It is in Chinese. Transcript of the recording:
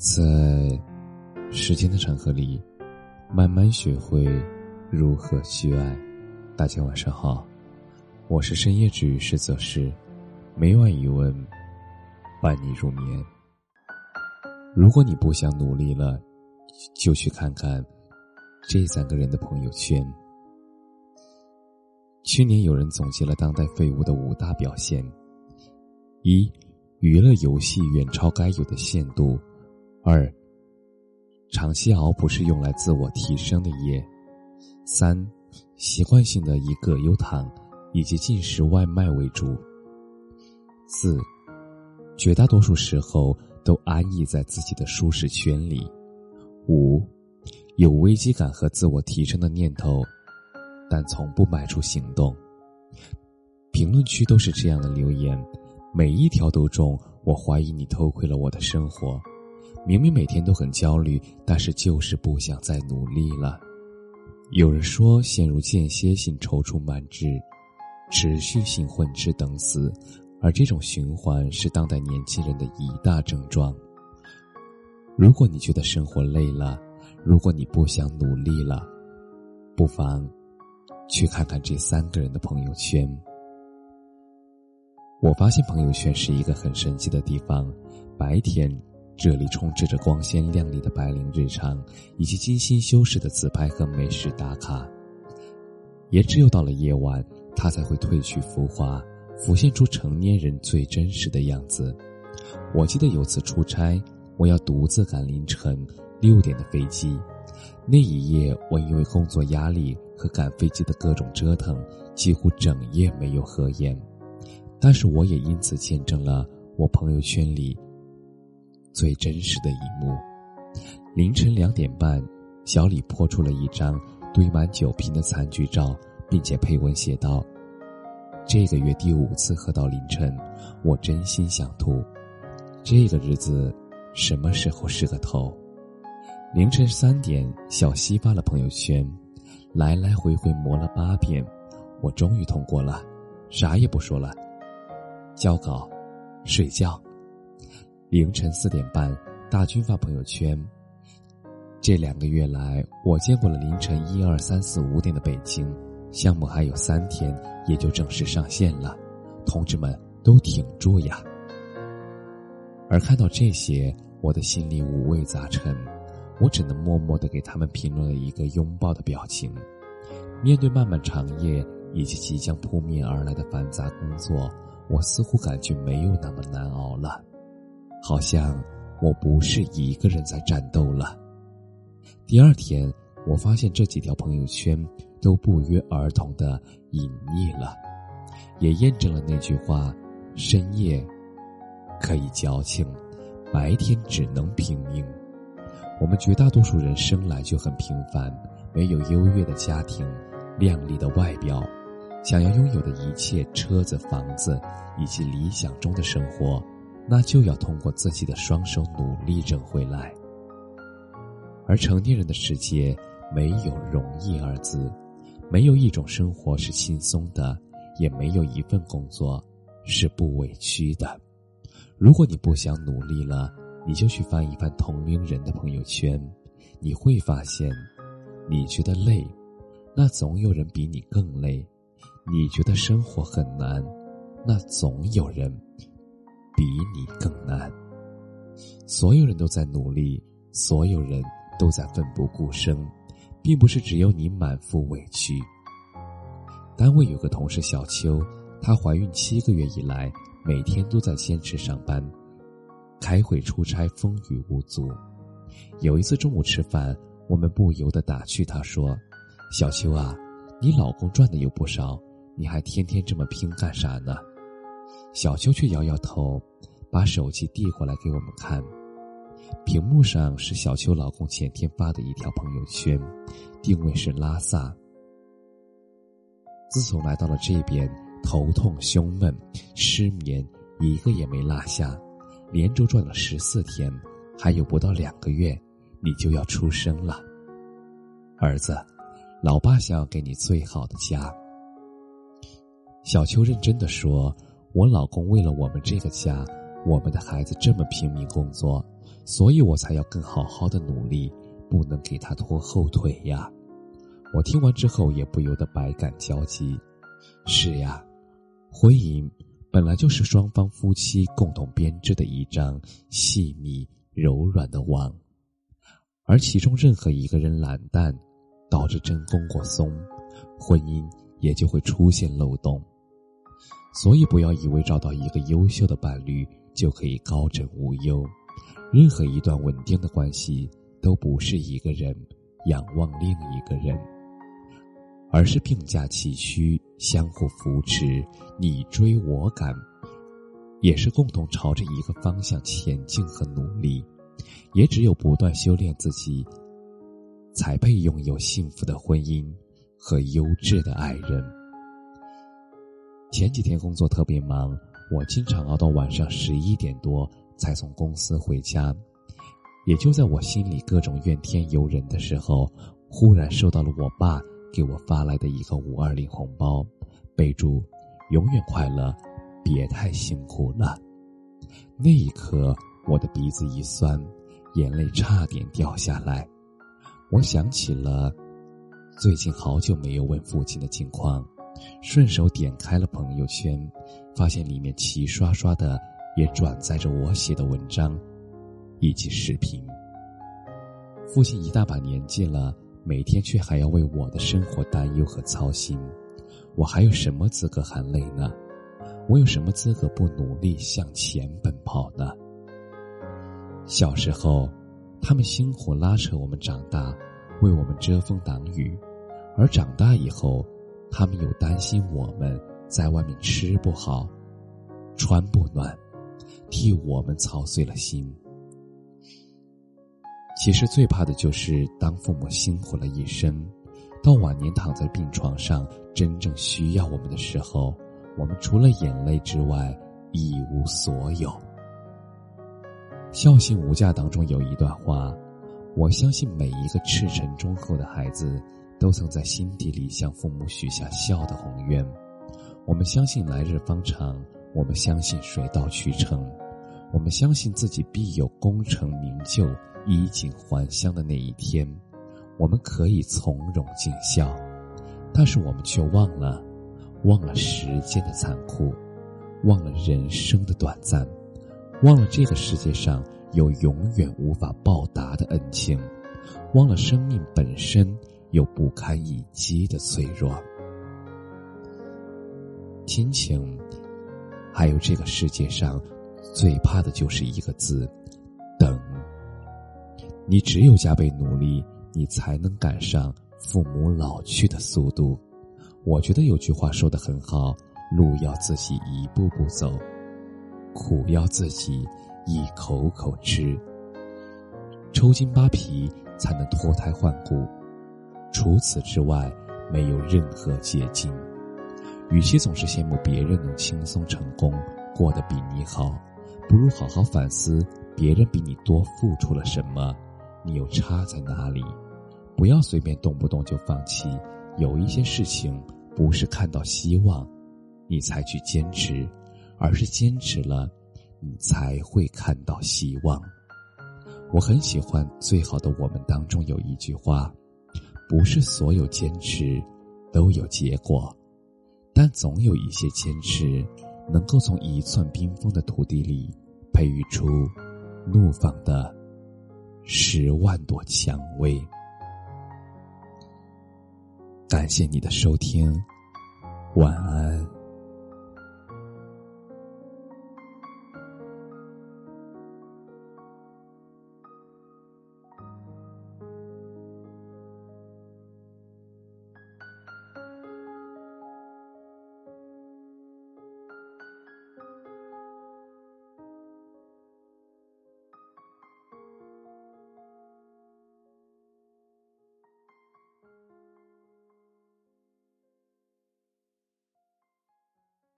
在时间的长河里，慢慢学会如何去爱。大家晚上好，我是深夜治愈师则是每晚一问，伴你入眠。如果你不想努力了，就去看看这三个人的朋友圈。去年有人总结了当代废物的五大表现：一、娱乐游戏远超该有的限度；二、长期熬不是用来自我提升的夜；三、习惯性的以葛优躺以及进食外卖为主；四、绝大多数时候都安逸在自己的舒适圈里；五、有危机感和自我提升的念头。但从不迈出行动。评论区都是这样的留言，每一条都中。我怀疑你偷窥了我的生活。明明每天都很焦虑，但是就是不想再努力了。有人说，陷入间歇性踌躇满志，持续性混吃等死，而这种循环是当代年轻人的一大症状。如果你觉得生活累了，如果你不想努力了，不妨。去看看这三个人的朋友圈。我发现朋友圈是一个很神奇的地方。白天，这里充斥着光鲜亮丽的白领日常，以及精心修饰的自拍和美食打卡。也只有到了夜晚，他才会褪去浮华，浮现出成年人最真实的样子。我记得有次出差，我要独自赶凌晨六点的飞机。那一夜，我因为工作压力和赶飞机的各种折腾，几乎整夜没有合眼。但是，我也因此见证了我朋友圈里最真实的一幕。凌晨两点半，小李泼出了一张堆满酒瓶的餐具照，并且配文写道：“这个月第五次喝到凌晨，我真心想吐。这个日子，什么时候是个头？”凌晨三点，小西发了朋友圈，来来回回磨了八遍，我终于通过了，啥也不说了，交稿，睡觉。凌晨四点半，大军发朋友圈。这两个月来，我见过了凌晨一二三四五点的北京，项目还有三天，也就正式上线了，同志们都挺住呀。而看到这些，我的心里五味杂陈。我只能默默的给他们评论了一个拥抱的表情。面对漫漫长夜以及即将扑面而来的繁杂工作，我似乎感觉没有那么难熬了，好像我不是一个人在战斗了。第二天，我发现这几条朋友圈都不约而同的隐匿了，也验证了那句话：深夜可以矫情，白天只能拼命。我们绝大多数人生来就很平凡，没有优越的家庭、靓丽的外表，想要拥有的一切车子、房子以及理想中的生活，那就要通过自己的双手努力挣回来。而成年人的世界没有容易二字，没有一种生活是轻松的，也没有一份工作是不委屈的。如果你不想努力了，你就去翻一翻同龄人的朋友圈，你会发现，你觉得累，那总有人比你更累；你觉得生活很难，那总有人比你更难。所有人都在努力，所有人都在奋不顾身，并不是只有你满腹委屈。单位有个同事小秋，她怀孕七个月以来，每天都在坚持上班。开会、出差，风雨无阻。有一次中午吃饭，我们不由得打趣他说：“小秋啊，你老公赚的又不少，你还天天这么拼干啥呢？”小秋却摇摇头，把手机递过来给我们看。屏幕上是小秋老公前天发的一条朋友圈，定位是拉萨。自从来到了这边，头痛、胸闷、失眠，一个也没落下。连轴转了十四天，还有不到两个月，你就要出生了，儿子，老爸想要给你最好的家。小秋认真的说：“我老公为了我们这个家，我们的孩子这么拼命工作，所以我才要更好好的努力，不能给他拖后腿呀。我听完之后也不由得百感交集。是呀，婚姻本来就是双方夫妻共同编织的一张细密柔软的网，而其中任何一个人懒惰，导致针弓过松，婚姻也就会出现漏洞。所以，不要以为找到一个优秀的伴侣就可以高枕无忧。任何一段稳定的关系，都不是一个人仰望另一个人，而是并驾齐驱，相互扶持，你追我赶，也是共同朝着一个方向前进和努力。也只有不断修炼自己，才配拥有幸福的婚姻和优质的爱人。前几天工作特别忙，我经常熬到晚上十一点多才从公司回家。也就在我心里各种怨天尤人的时候，忽然收到了我爸给我发来的一个五二零红包，备注“永远快乐，别太辛苦了”。那一刻，我的鼻子一酸，眼泪差点掉下来。我想起了最近好久没有问父亲的近况。顺手点开了朋友圈，发现里面齐刷刷的也转载着我写的文章，以及视频。父亲一大把年纪了，每天却还要为我的生活担忧和操心，我还有什么资格喊累呢？我有什么资格不努力向前奔跑呢？小时候，他们辛苦拉扯我们长大，为我们遮风挡雨，而长大以后。他们又担心我们在外面吃不好、穿不暖，替我们操碎了心。其实最怕的就是当父母辛苦了一生，到晚年躺在病床上，真正需要我们的时候，我们除了眼泪之外一无所有。《孝心无价》当中有一段话：“我相信每一个赤诚忠厚的孩子。”都曾在心底里向父母许下孝的宏愿。我们相信来日方长，我们相信水到渠成，我们相信自己必有功成名就、衣锦还乡的那一天。我们可以从容尽孝，但是我们却忘了，忘了时间的残酷，忘了人生的短暂，忘了这个世界上有永远无法报答的恩情，忘了生命本身。有不堪一击的脆弱，亲情，还有这个世界上最怕的就是一个字——等。你只有加倍努力，你才能赶上父母老去的速度。我觉得有句话说的很好：路要自己一步步走，苦要自己一口口吃。抽筋扒皮才能脱胎换骨。除此之外，没有任何捷径。与其总是羡慕别人能轻松成功，过得比你好，不如好好反思别人比你多付出了什么，你又差在哪里？不要随便动不动就放弃。有一些事情，不是看到希望，你才去坚持，而是坚持了，你才会看到希望。我很喜欢《最好的我们》当中有一句话。不是所有坚持都有结果，但总有一些坚持能够从一寸冰封的土地里培育出怒放的十万朵蔷薇。感谢你的收听，晚安。